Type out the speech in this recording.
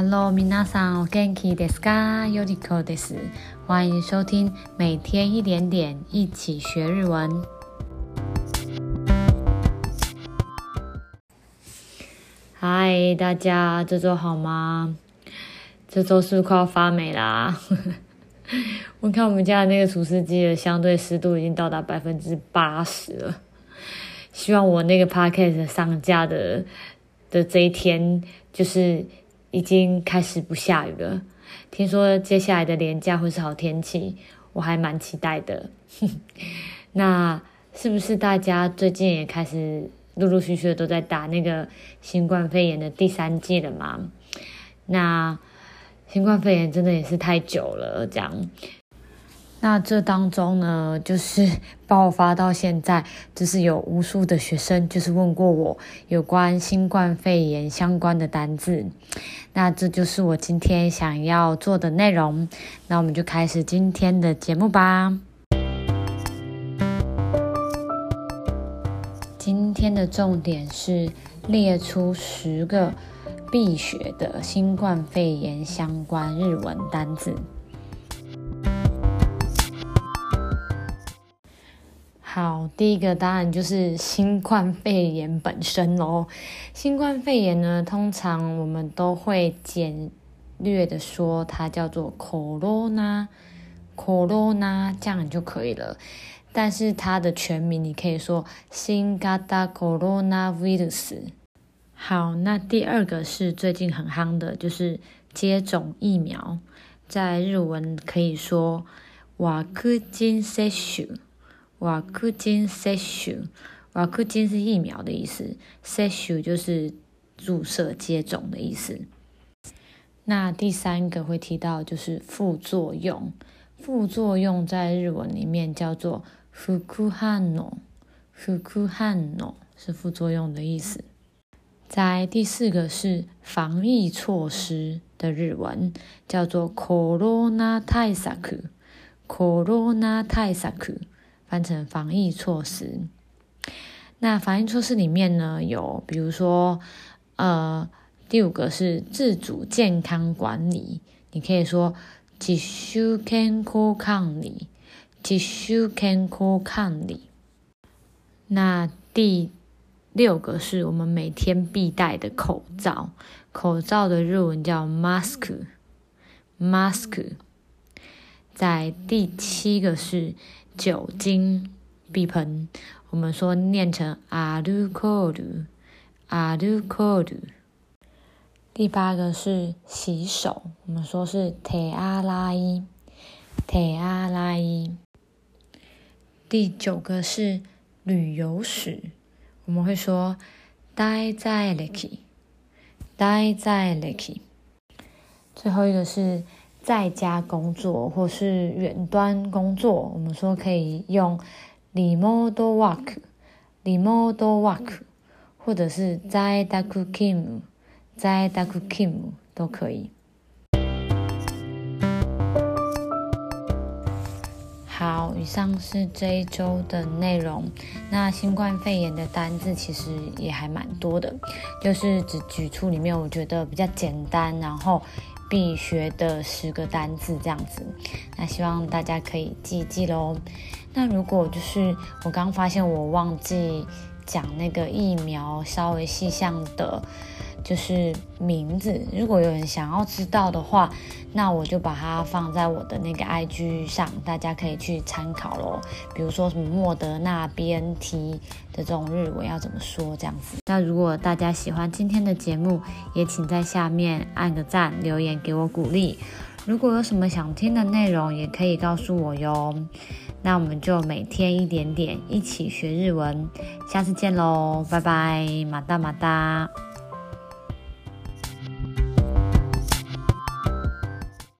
Hello，皆さん、お元気ですか？よりこです。欢迎收听每天一点点，一起学日文。嗨，大家这周好吗？这周是不是快要发霉啦？我看我们家的那个除湿机的相对湿度已经到达百分之八十了。希望我那个 podcast 上架的的这一天，就是 已经开始不下雨了。听说接下来的连假会是好天气，我还蛮期待的。那是不是大家最近也开始陆陆续续的都在打那个新冠肺炎的第三季了嘛？那新冠肺炎真的也是太久了，这样。那这当中呢，就是爆发到现在，就是有无数的学生就是问过我有关新冠肺炎相关的单字。那这就是我今天想要做的内容。那我们就开始今天的节目吧。今天的重点是列出十个必学的新冠肺炎相关日文单字。好，第一个当然就是新冠肺炎本身喽。新冠肺炎呢，通常我们都会简略的说它叫做 corona，corona 这样就可以了。但是它的全名你可以说新型コロナウイルス。好，那第二个是最近很夯的，就是接种疫苗，在日文可以说ワクチン接种。 ワクチン接种，ワクチン是疫苗的意思，接种就是注射接种的意思。那第三个会提到就是副作用，副作用在日文里面叫做副反応，副反応是副作用的意思。在第四个是防疫措施的日文叫做コロナ対策，コロナ対策。 翻成防疫措施，那防疫措施里面呢，有比如说，呃，第五个是自主健康管理，你可以说自主健康管理，自主健康管理。那第六个是我们每天必戴的口罩，口罩的日文叫 mask，mask。在第七个是。酒精必喷，我们说念成アルコール，アルコール。第八个是洗手，我们说是手洗い，手洗い。第九个是旅游史，我们会说滞在歴，滞在历。最后一个是。 在家工作或是远端工作，我们说可以用 remote work，remote work，或者是在 d a k u k i m 在 d a k u k i m 都可以。好，以上是这一周的内容。那新冠肺炎的单字其实也还蛮多的，就是只举出里面我觉得比较简单，然后必学的十个单字这样子，那希望大家可以记一记喽。那如果就是我刚发现我忘记讲那个疫苗稍微细项的，就是名字，如果有人想要知道的话，那我就把它放在我的那个 IG 上，大家可以去参考喽。比如说什么莫德纳、BNT 的这种日文要怎么说这样子。那如果大家喜欢今天的节目，也请在下面按个赞，留言给我鼓励。如果有什么想听的内容，也可以告诉我哟。那我们就每天一点点，一起学日文。下次见喽，拜拜，马达马达。